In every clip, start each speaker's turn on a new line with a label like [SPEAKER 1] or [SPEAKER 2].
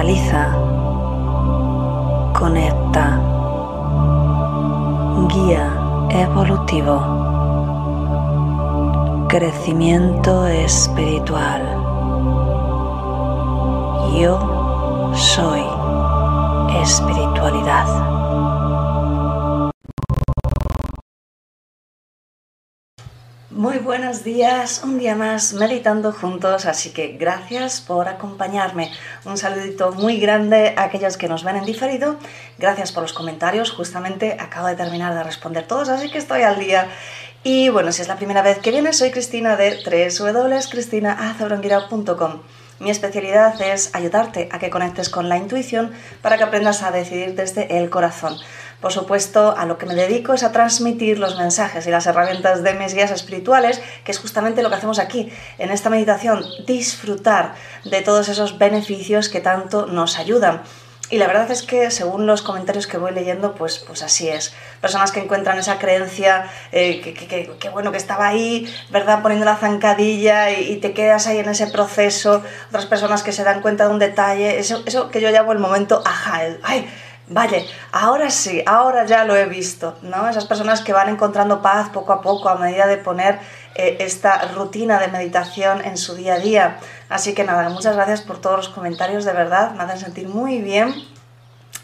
[SPEAKER 1] Canaliza. Conecta. Guía evolutivo. Crecimiento espiritual. Yo soy espiritualidad. Muy buenos días, un día más meditando juntos, así que gracias por acompañarme. Un saludito muy grande a aquellos que nos ven en diferido. Gracias por los comentarios, justamente acabo de terminar de responder todos, así que estoy al día. Y bueno, si es la primera vez que vienes, soy Cristina de www.cristinaazoronguira.com. Mi especialidad es ayudarte a que conectes con la intuición para que aprendas a decidir desde el corazón. Por supuesto, a lo que me dedico es a transmitir los mensajes y las herramientas de mis guías espirituales, que es justamente lo que hacemos aquí, en esta meditación, disfrutar de todos esos beneficios que tanto nos ayudan. Y la verdad es que según los comentarios que voy leyendo, pues, pues así es. Personas que encuentran esa creencia, eh, que, bueno, que estaba ahí, ¿verdad? Poniendo la zancadilla y, te quedas ahí en ese proceso. Otras personas que se dan cuenta de un detalle. Eso, eso que yo llamo el momento ajá, el, ¡ay! Vale, ahora sí, ahora ya lo he visto, ¿no? Esas personas que van encontrando paz poco a poco a medida de poner eh, esta rutina de meditación en su día a día. Así que nada, muchas gracias por todos los comentarios, de verdad, me hacen sentir muy bien.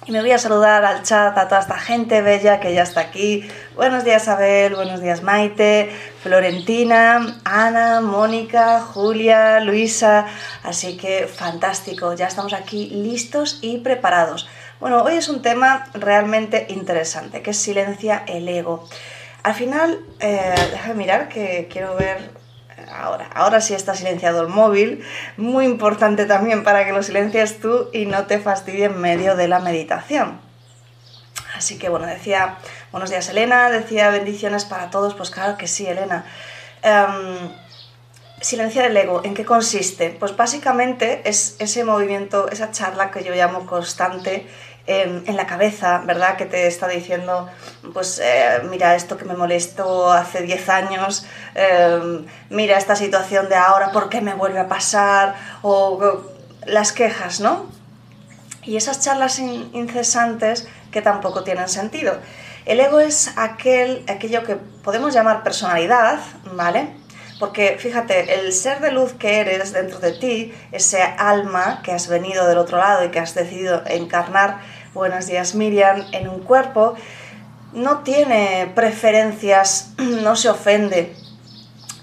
[SPEAKER 1] Y me voy a saludar al chat a toda esta gente bella que ya está aquí. Buenos días Abel, buenos días Maite, Florentina, Ana, Mónica, Julia, Luisa. Así que fantástico, ya estamos aquí listos y preparados. Bueno, hoy es un tema realmente interesante, que es silencia el ego. Al final, eh, déjame mirar que quiero ver ahora. Ahora sí está silenciado el móvil. Muy importante también para que lo silencies tú y no te fastidie en medio de la meditación. Así que bueno, decía, buenos días Elena, decía bendiciones para todos. Pues claro que sí, Elena. Em, silenciar el ego, ¿en qué consiste? Pues básicamente es ese movimiento, esa charla que yo llamo constante en la cabeza, ¿verdad? Que te está diciendo, pues eh, mira esto que me molestó hace 10 años, em, mira esta situación de ahora, ¿por qué me vuelve a pasar? O, las quejas, ¿no? Y esas charlas incesantes que tampoco tienen sentido. El ego es aquel, aquello que podemos llamar personalidad, ¿vale? Porque fíjate, el ser de luz que eres dentro de ti, ese alma que has venido del otro lado y que has decidido encarnar, buenos días Miriam, en un cuerpo, no tiene preferencias, no se ofende.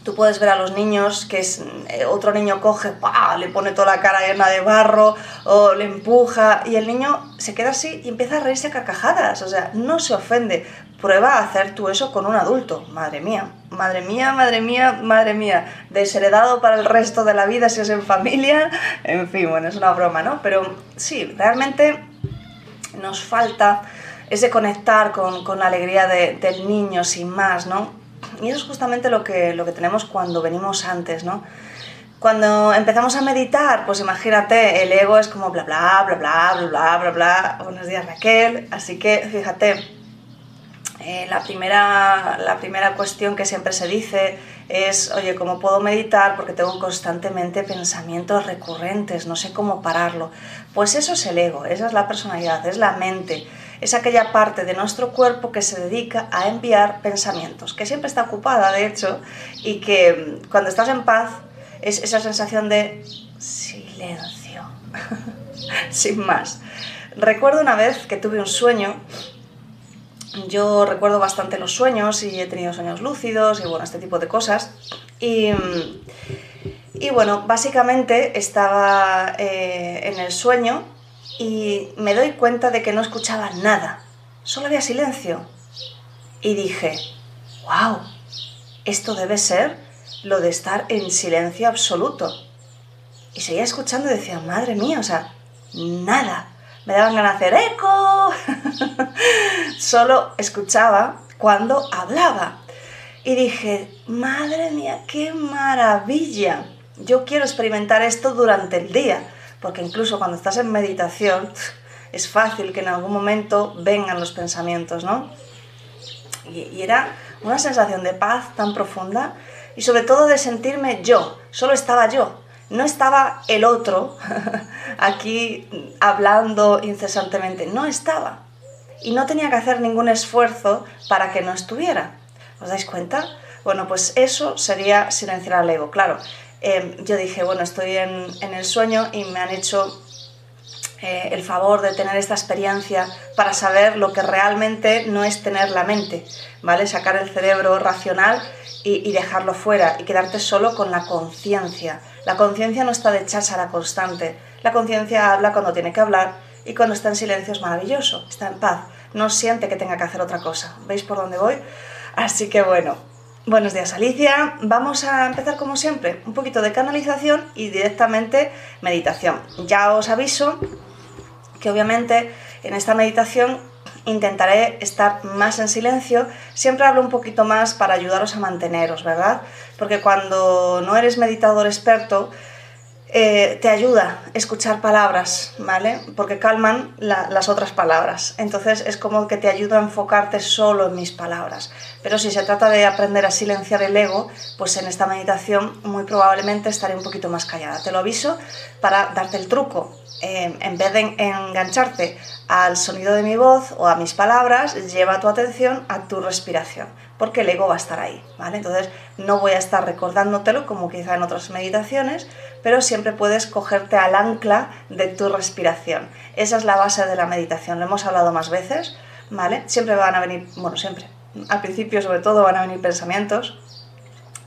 [SPEAKER 1] Tú puedes ver a los niños que es, eh, otro niño coge, le pone toda la cara llena de barro o le empuja y el niño se queda así y empieza a reírse a carcajadas, o sea, no se ofende. Prueba a hacer tú eso con un adulto, madre mía, madre mía, madre mía, madre mía, desheredado para el resto de la vida si es en familia, en fin, bueno, es una broma, ¿no? Pero sí, realmente nos falta ese conectar con, la alegría del niño sin más, ¿no? Y eso es justamente lo que, lo que tenemos cuando venimos antes, ¿no? Cuando empezamos a meditar, pues imagínate, el ego es como bla bla bla bla bla bla bla bla. Buenos días Raquel. Así que fíjate, eh, la, primera, la primera cuestión que siempre se dice es, oye, ¿cómo puedo meditar? Porque tengo constantemente pensamientos recurrentes, no sé cómo pararlo. Pues eso es el ego, esa es la personalidad, es la mente, es aquella parte de nuestro cuerpo que se dedica a enviar pensamientos, que siempre está ocupada, de hecho, y que mm, cuando estás en paz es esa sensación de silencio, sin más. Recuerdo una vez que tuve un sueño yo recuerdo bastante los sueños y he tenido sueños lúcidos y bueno, este tipo de cosas. Y, y bueno, básicamente estaba eh, en el sueño y me doy cuenta de que no escuchaba nada, solo había silencio. Y dije, wow, esto debe ser lo de estar en silencio absoluto. Y seguía escuchando y decía, madre mía, o sea, nada me daban ganas de hacer eco. Solo escuchaba cuando hablaba. Y dije, madre mía, qué maravilla. Yo quiero experimentar esto durante el día, porque incluso cuando estás en meditación es fácil que en algún momento vengan los pensamientos, ¿no? Y, y era una sensación de paz tan profunda y sobre todo de sentirme yo, solo estaba yo. No estaba el otro aquí hablando incesantemente, no estaba. Y no tenía que hacer ningún esfuerzo para que no estuviera. ¿Os dais cuenta? Bueno, pues eso sería silenciar al ego. Claro, eh, yo dije, bueno, estoy en, en el sueño y me han hecho eh, el favor de tener esta experiencia para saber lo que realmente no es tener la mente, ¿vale? Sacar el cerebro racional y, dejarlo fuera y quedarte solo con la conciencia. La conciencia no está de cháchara constante. La conciencia habla cuando tiene que hablar y cuando está en silencio es maravilloso, está en paz, no siente que tenga que hacer otra cosa. ¿Veis por dónde voy? Así que bueno, Buenos días Alicia, vamos a empezar como siempre, un poquito de canalización y directamente meditación. Ya os aviso que obviamente en esta meditación intentaré estar más en silencio. Siempre hablo un poquito más para ayudaros a manteneros, ¿verdad? Porque cuando no eres meditador experto, eh, te ayuda escuchar palabras, ¿vale? Porque calman las otras palabras. Entonces es como que te ayuda a enfocarte solo en mis palabras. Pero si se trata de aprender a silenciar el ego, pues en esta meditación muy probablemente estaré un poquito más callada. Te lo aviso para darte el truco. Eh, en vez de engancharte al sonido de mi voz o a mis palabras, lleva tu atención a tu respiración porque el ego va a estar ahí, ¿vale? Entonces no voy a estar recordándotelo como quizá en otras meditaciones, pero siempre puedes cogerte al ancla de tu respiración. Esa es la base de la meditación, lo hemos hablado más veces, ¿vale? Siempre van a venir, bueno, siempre, al principio sobre todo van a venir pensamientos,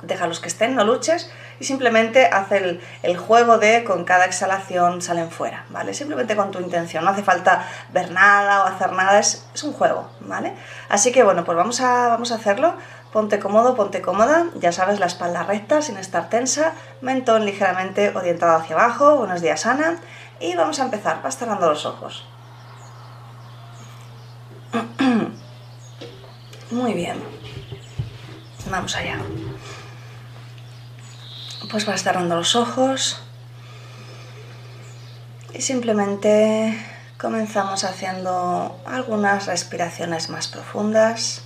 [SPEAKER 1] déjalos que estén, no luches y simplemente haz el, juego de con cada exhalación salen fuera, ¿vale? Simplemente con tu intención, no hace falta ver nada o hacer nada, es, un juego, ¿vale? Así que bueno, pues vamos a, vamos a hacerlo. Ponte cómodo, ponte cómoda, ya sabes, la espalda recta, sin estar tensa, mentón ligeramente orientado hacia abajo, buenos días Ana, y vamos a empezar, vas cerrando los ojos. Muy bien, vamos allá pues vas cerrando los ojos y simplemente comenzamos haciendo algunas respiraciones más profundas.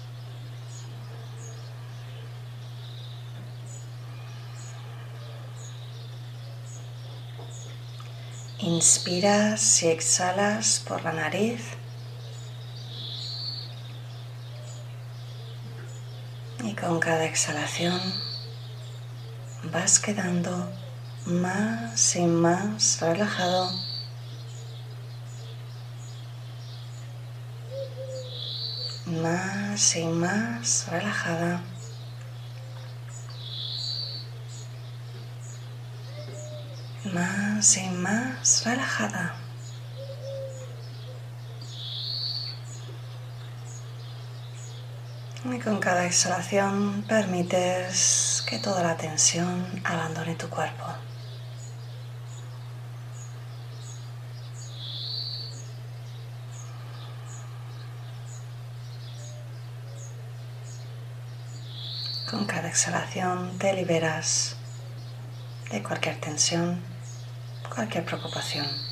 [SPEAKER 1] Inspiras y exhalas por la nariz. Y con cada exhalación vas quedando más y más relajado. Más y más relajada. Más y más relajada. Y con cada exhalación permites que toda la tensión abandone tu cuerpo. Con cada exhalación te liberas de cualquier tensión, cualquier preocupación.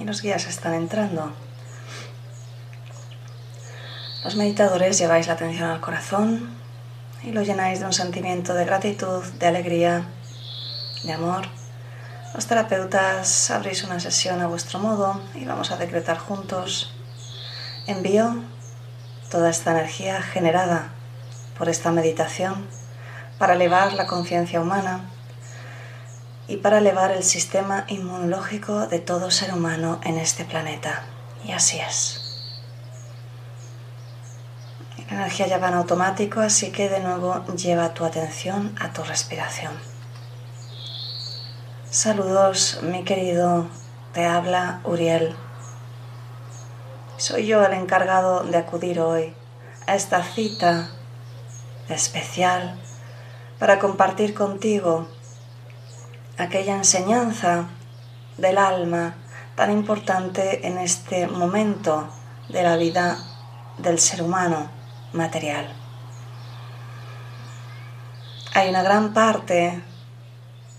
[SPEAKER 1] Y los guías están entrando. Los meditadores lleváis la atención al corazón y lo llenáis de un sentimiento de gratitud, de alegría, de amor. Los terapeutas abrís una sesión a vuestro modo y vamos a decretar juntos. Envío toda esta energía generada por esta meditación para elevar la conciencia humana y para elevar el sistema inmunológico de todo ser humano en este planeta. Y así es. La energía ya va en automático, así que de nuevo lleva tu atención a tu respiración. Saludos, mi querido, te habla Uriel. Soy yo el encargado de acudir hoy a esta cita especial para compartir contigo aquella enseñanza del alma tan importante en este momento de la vida del ser humano material. Hay una gran parte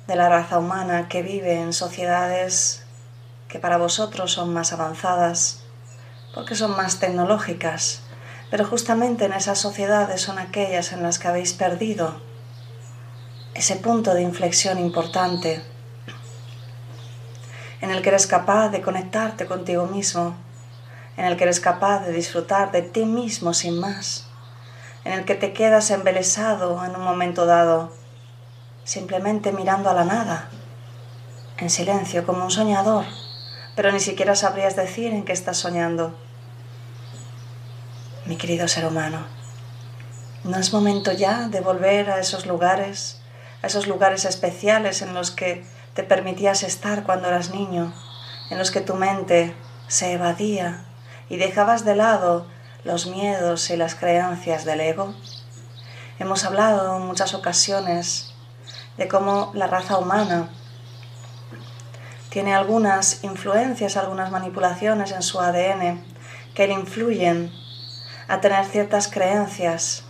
[SPEAKER 1] de la raza humana que vive en sociedades que para vosotros son más avanzadas, porque son más tecnológicas, Pero justamente en esas sociedades son aquellas en las que habéis perdido ese punto de inflexión importante en el que eres capaz de conectarte contigo mismo, en el que eres capaz de disfrutar de ti mismo sin más, en el que te quedas embelesado en un momento dado, simplemente mirando a la nada, en silencio como un soñador, pero ni siquiera sabrías decir en qué estás soñando. Mi querido ser humano, ¿no es momento ya de volver a esos lugares, a esos lugares especiales en los que te permitías estar cuando eras niño, en los que tu mente se evadía y dejabas de lado los miedos y las creencias del ego? Hemos hablado en muchas ocasiones de cómo la raza humana tiene algunas influencias, algunas manipulaciones en su ADN que le influyen a tener ciertas creencias,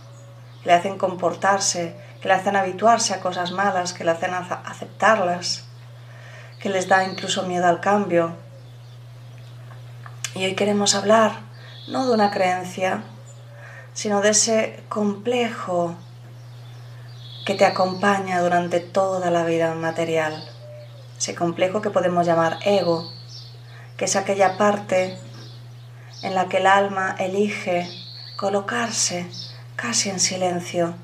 [SPEAKER 1] le hacen comportarse, que le hacen habituarse a cosas malas, que le hacen aceptarlas que les da incluso miedo al cambio. Y hoy queremos hablar no de una creencia, sino de ese complejo que te acompaña durante toda la vida material. Ese complejo que podemos llamar ego, que es aquella parte en la que el alma elige colocarse casi en silencio,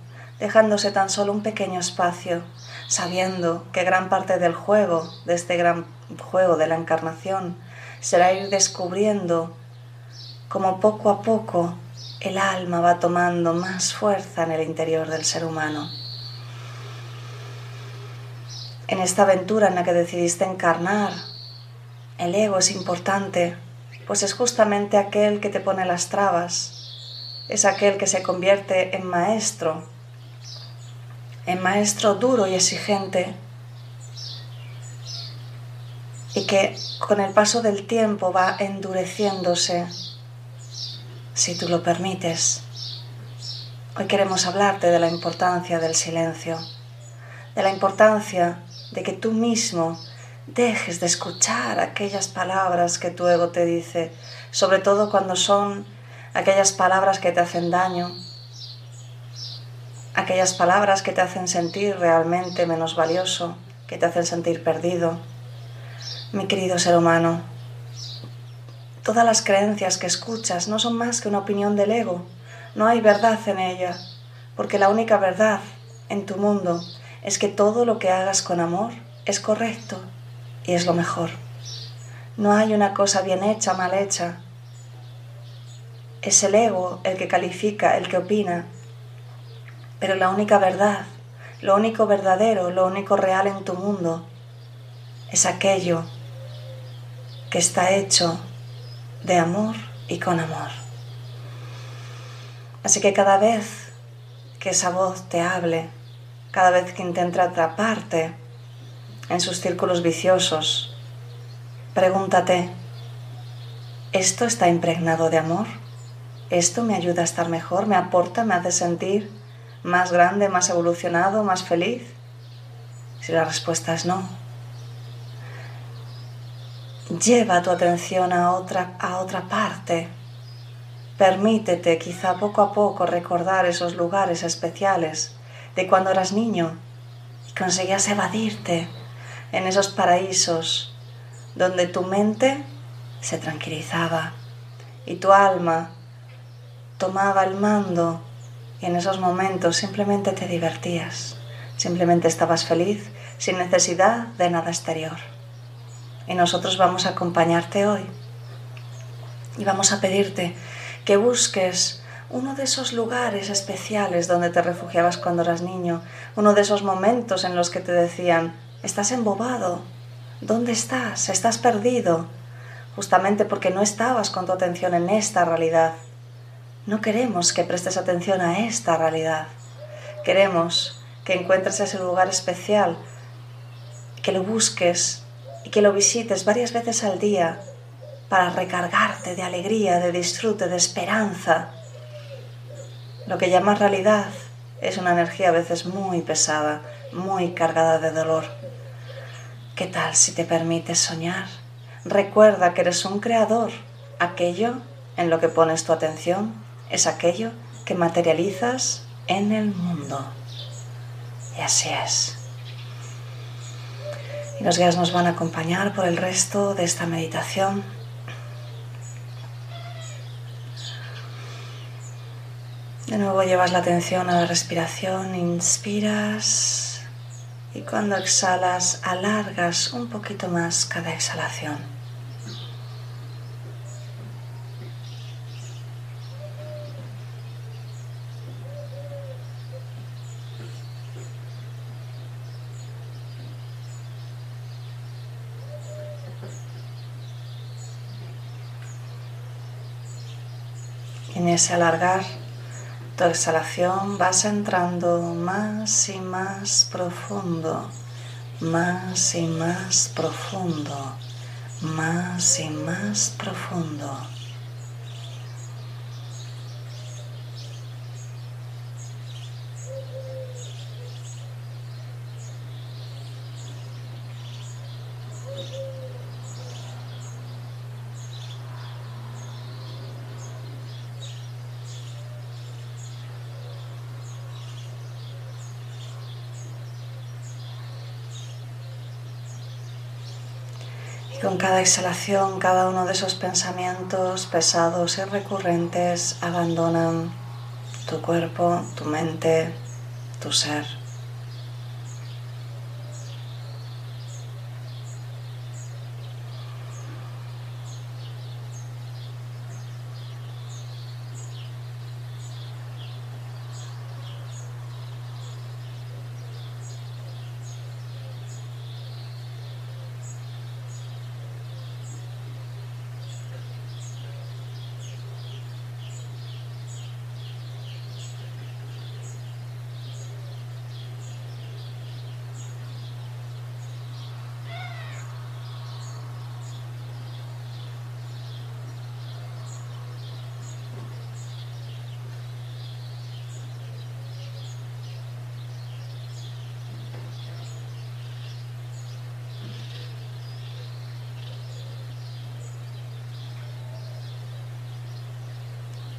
[SPEAKER 1] dejándose tan solo un pequeño espacio sabiendo que gran parte del juego, de este gran juego de la encarnación, será ir descubriendo cómo poco a poco el alma va tomando más fuerza en el interior del ser humano. En esta aventura en la que decidiste encarnar, el ego es importante, pues es justamente aquel que te pone las trabas, es aquel que se convierte en maestro en maestro duro y exigente y que con el paso del tiempo va endureciéndose, si tú lo permites. Hoy queremos hablarte de la importancia del silencio, de la importancia de que tú mismo dejes de escuchar aquellas palabras que tu ego te dice, sobre todo cuando son aquellas palabras que te hacen daño, aquellas palabras que te hacen sentir realmente menos valioso, que te hacen sentir perdido. Mi querido ser humano, todas las creencias que escuchas no son más que una opinión del ego, no hay verdad en ella, porque la única verdad en tu mundo es que todo lo que hagas con amor es correcto y es lo mejor. No hay una cosa bien hecha, mal hecha. Es el ego el que califica, el que opina, pero la única verdad, lo único verdadero, lo único real en tu mundo es aquello que está hecho de amor y con amor. Así que cada vez que esa voz te hable, cada vez que intente atraparte en sus círculos viciosos, pregúntate, ¿esto está impregnado de amor? ¿Esto me ayuda a estar mejor? ¿Me aporta? ¿Me hace sentir más grande, más evolucionado, más feliz? Si la respuesta es no, lleva tu atención a otra, a otra parte. Permítete quizá poco a poco recordar esos lugares especiales de cuando eras niño y conseguías evadirte en esos paraísos donde tu mente se tranquilizaba y tu alma tomaba el mando y en esos momentos simplemente te divertías, simplemente estabas feliz sin necesidad de nada exterior. Y nosotros vamos a acompañarte hoy. Y vamos a pedirte que busques uno de esos lugares especiales donde te refugiabas cuando eras niño, uno de esos momentos en los que te decían, estás embobado, ¿dónde estás? Estás perdido, justamente porque no estabas con tu atención en esta realidad no queremos que prestes atención a esta realidad. Queremos que encuentres ese lugar especial, que lo busques y que lo visites varias veces al día para recargarte de alegría, de disfrute, de esperanza. Lo que llamas realidad es una energía a veces muy pesada, muy cargada de dolor. ¿Qué tal si te permites soñar? Recuerda que eres un creador, aquello en lo que pones tu atención es aquello que materializas en el mundo. Y así es. Y los guías nos van a acompañar por el resto de esta meditación. De nuevo llevas la atención a la respiración, inspiras y cuando exhalas alargas un poquito más cada exhalación. En alargar tu exhalación vas entrando más y más profundo, más y más profundo, más y más profundo. Con cada exhalación, cada uno de esos pensamientos pesados y recurrentes abandonan tu cuerpo, tu mente, tu ser.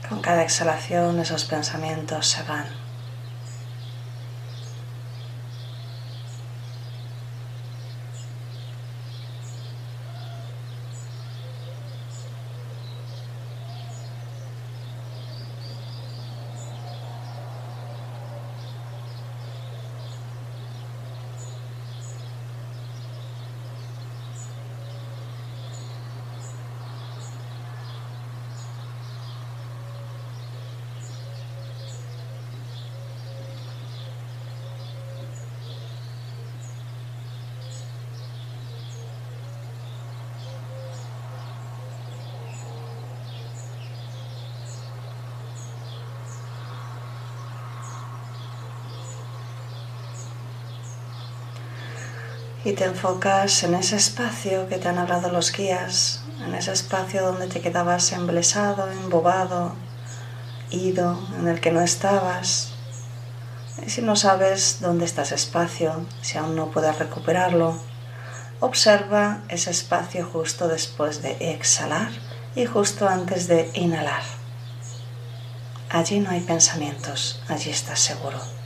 [SPEAKER 1] Con cada exhalación esos pensamientos se van. Y te enfocas en ese espacio que te han hablado los guías, en ese espacio donde te quedabas emblesado, embobado, ido, en el que no estabas. Y si no sabes dónde está ese espacio, si aún no puedes recuperarlo, observa ese espacio justo después de exhalar y justo antes de inhalar. Allí no hay pensamientos, allí estás seguro.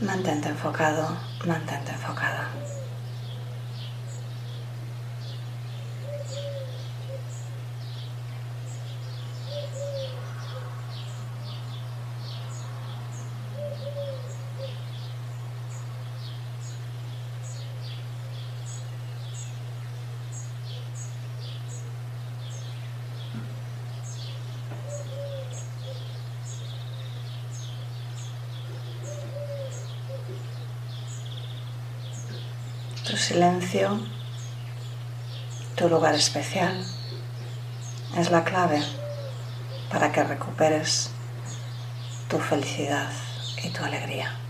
[SPEAKER 1] Mantente enfocado, mantente enfocada. Tu silencio, tu lugar especial, es la clave para que recuperes tu felicidad y tu alegría.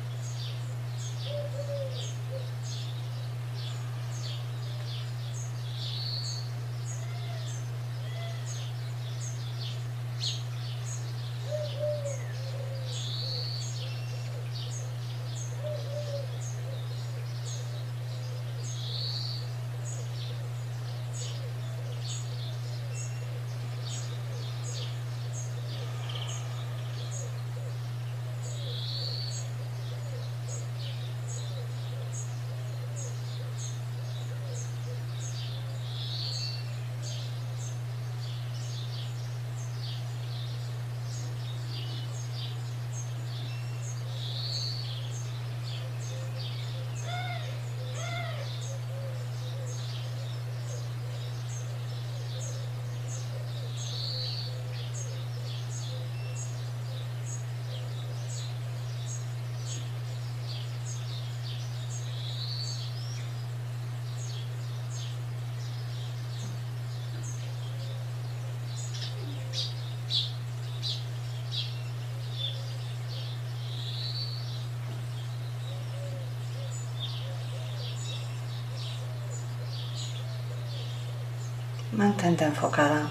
[SPEAKER 1] Mantente enfocada,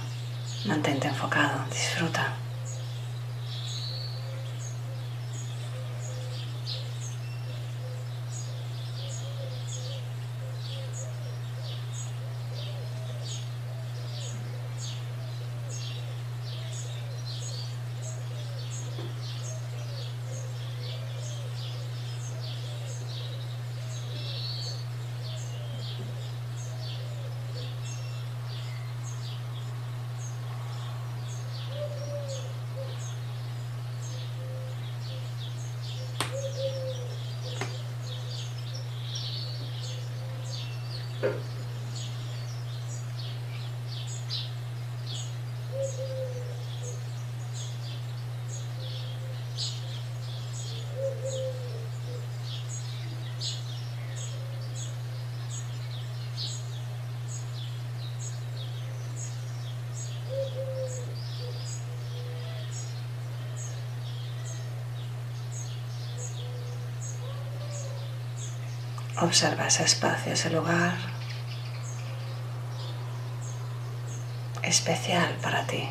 [SPEAKER 1] mantente enfocado, disfruta. Observa ese espacio, ese lugar especial para ti.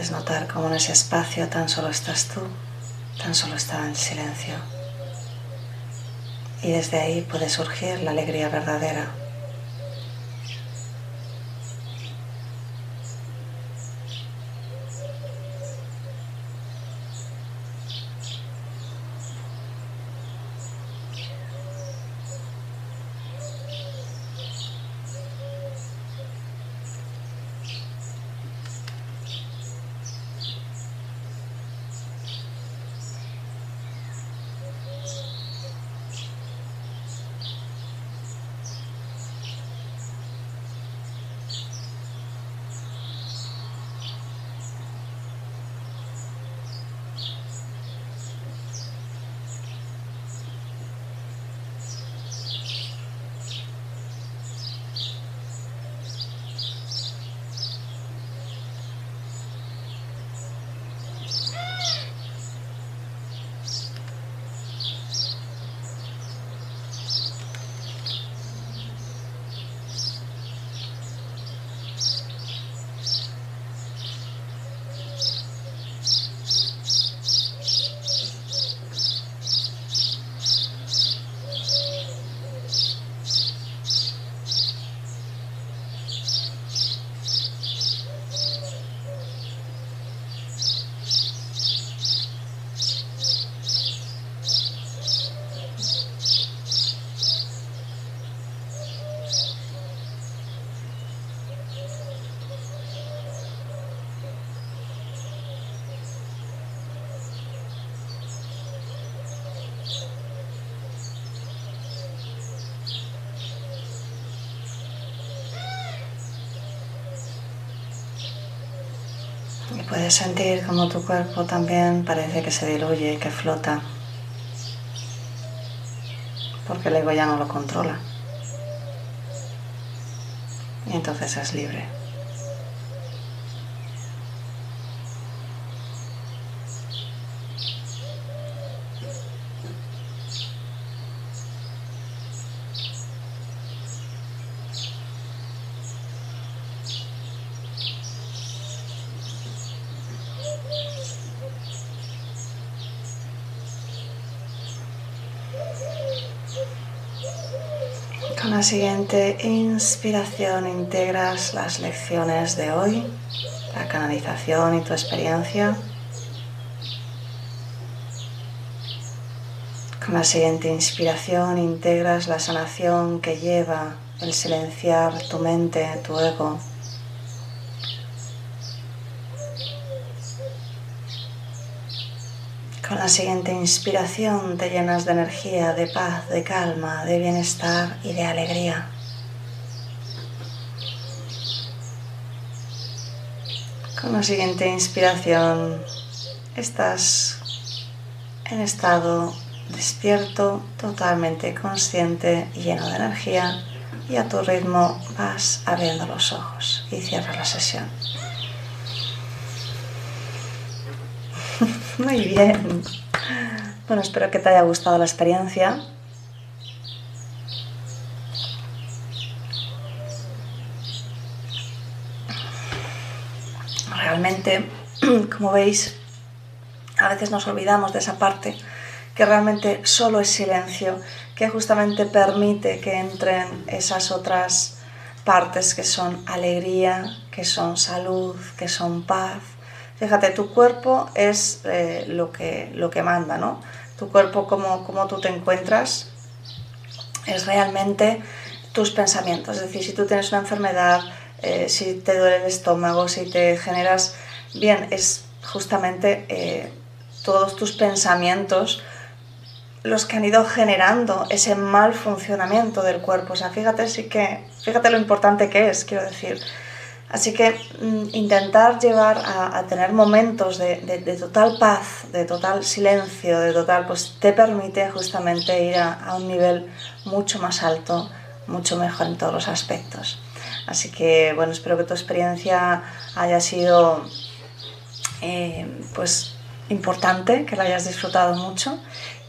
[SPEAKER 1] Puedes notar cómo en ese espacio tan solo estás tú, tan solo está el silencio. Y desde ahí puede surgir la alegría verdadera. Y sentir como tu cuerpo también parece que se diluye, que flota, porque el ego ya no lo controla. Y entonces es libre. Con la siguiente inspiración integras las lecciones de hoy, la canalización y tu experiencia. Con la siguiente inspiración integras la sanación que lleva el silenciar tu mente, tu ego. La siguiente inspiración te llenas de energía, de paz, de calma, de bienestar y de alegría. Con la siguiente inspiración estás en estado despierto, totalmente consciente, lleno de energía y a tu ritmo vas abriendo los ojos y cierras la sesión. Muy bien. Bueno, espero que te haya gustado la experiencia. Realmente, como veis, a veces nos olvidamos de esa parte que realmente solo es silencio, que justamente permite que entren esas otras partes que son alegría, que son salud, que son paz, Fíjate, tu cuerpo es eh, lo, que, lo que manda, ¿no? Tu cuerpo, como, como tú te encuentras, es realmente tus pensamientos. Es decir, si tú tienes una enfermedad, eh, si te duele el estómago, si te generas... Bien, es justamente eh, todos tus pensamientos los que han ido generando ese mal funcionamiento del cuerpo. O sea, fíjate, sí que, fíjate lo importante que es, quiero decir. Así que mm, intentar llevar a, tener momentos de, total paz, de total silencio, de total, pues te permite justamente ir a, un nivel mucho más alto, mucho mejor en todos los aspectos. Así que bueno, espero que tu experiencia haya sido eh, pues importante, que la hayas disfrutado mucho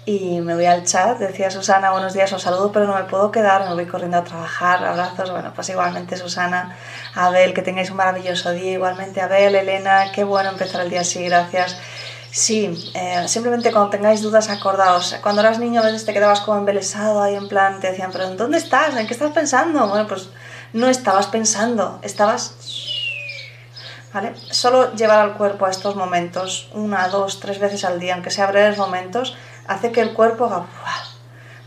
[SPEAKER 1] y me voy al chat, decía Susana, buenos días, os saludo, pero no me puedo quedar, me voy corriendo a trabajar, abrazos, bueno, pues igualmente Susana, Abel, que tengáis un maravilloso día, igualmente Abel, Elena, qué bueno empezar el día así, gracias. Sí, eh, simplemente cuando tengáis dudas acordaos, cuando eras niño a veces te quedabas como embelesado ahí en plan, te decían, pero ¿dónde estás? ¿En qué estás pensando? Bueno, pues no estabas pensando, estabas... ¿Vale? Solo llevar al cuerpo a estos momentos, una, dos, tres veces al día, aunque sea breves momentos, hace que el cuerpo haga...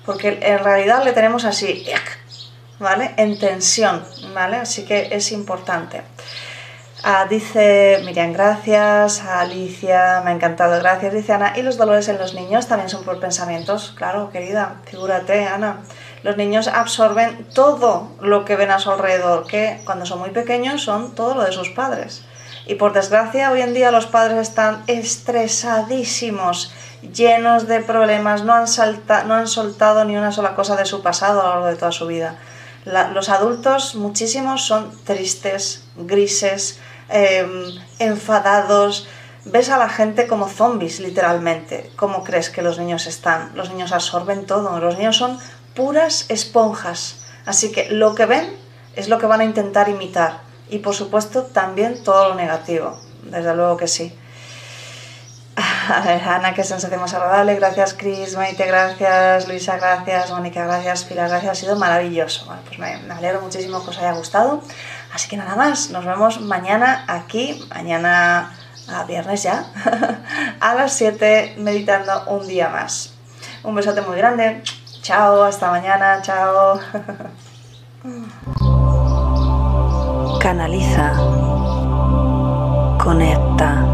[SPEAKER 1] Porque en realidad le tenemos así, ¿vale? En tensión, ¿vale? Así que es importante. Ah, dice Miriam, gracias. Alicia, me ha encantado, gracias. Dice Ana, ¿y los dolores en los niños también son por pensamientos? Claro, querida, figúrate, Ana. Los niños absorben todo lo que ven a su alrededor, que cuando son muy pequeños son todo lo de sus padres. Y por desgracia, hoy en día los padres están estresadísimos llenos de problemas, no han, no han soltado ni una sola cosa de su pasado a lo largo de toda su vida. los adultos, muchísimos, son tristes, grises, em, enfadados. Ves a la gente como zombies, literalmente. ¿Cómo crees que los niños están? Los niños absorben todo. Los niños son puras esponjas. Así que lo que ven es lo que van a intentar imitar. Y por supuesto también todo lo negativo. Desde luego que sí. A ver, Ana, qué sensación más agradable. Gracias, Cris, Maite, gracias, Luisa, gracias, Mónica, gracias, Pilar, gracias. Ha sido maravilloso. Bueno, pues me, alegro muchísimo que os haya gustado. Así que nada más, nos vemos mañana aquí, mañana a viernes ya, a las 7, meditando un día más. Un besote muy grande. Chao, hasta mañana, chao.
[SPEAKER 2] Canaliza. Conecta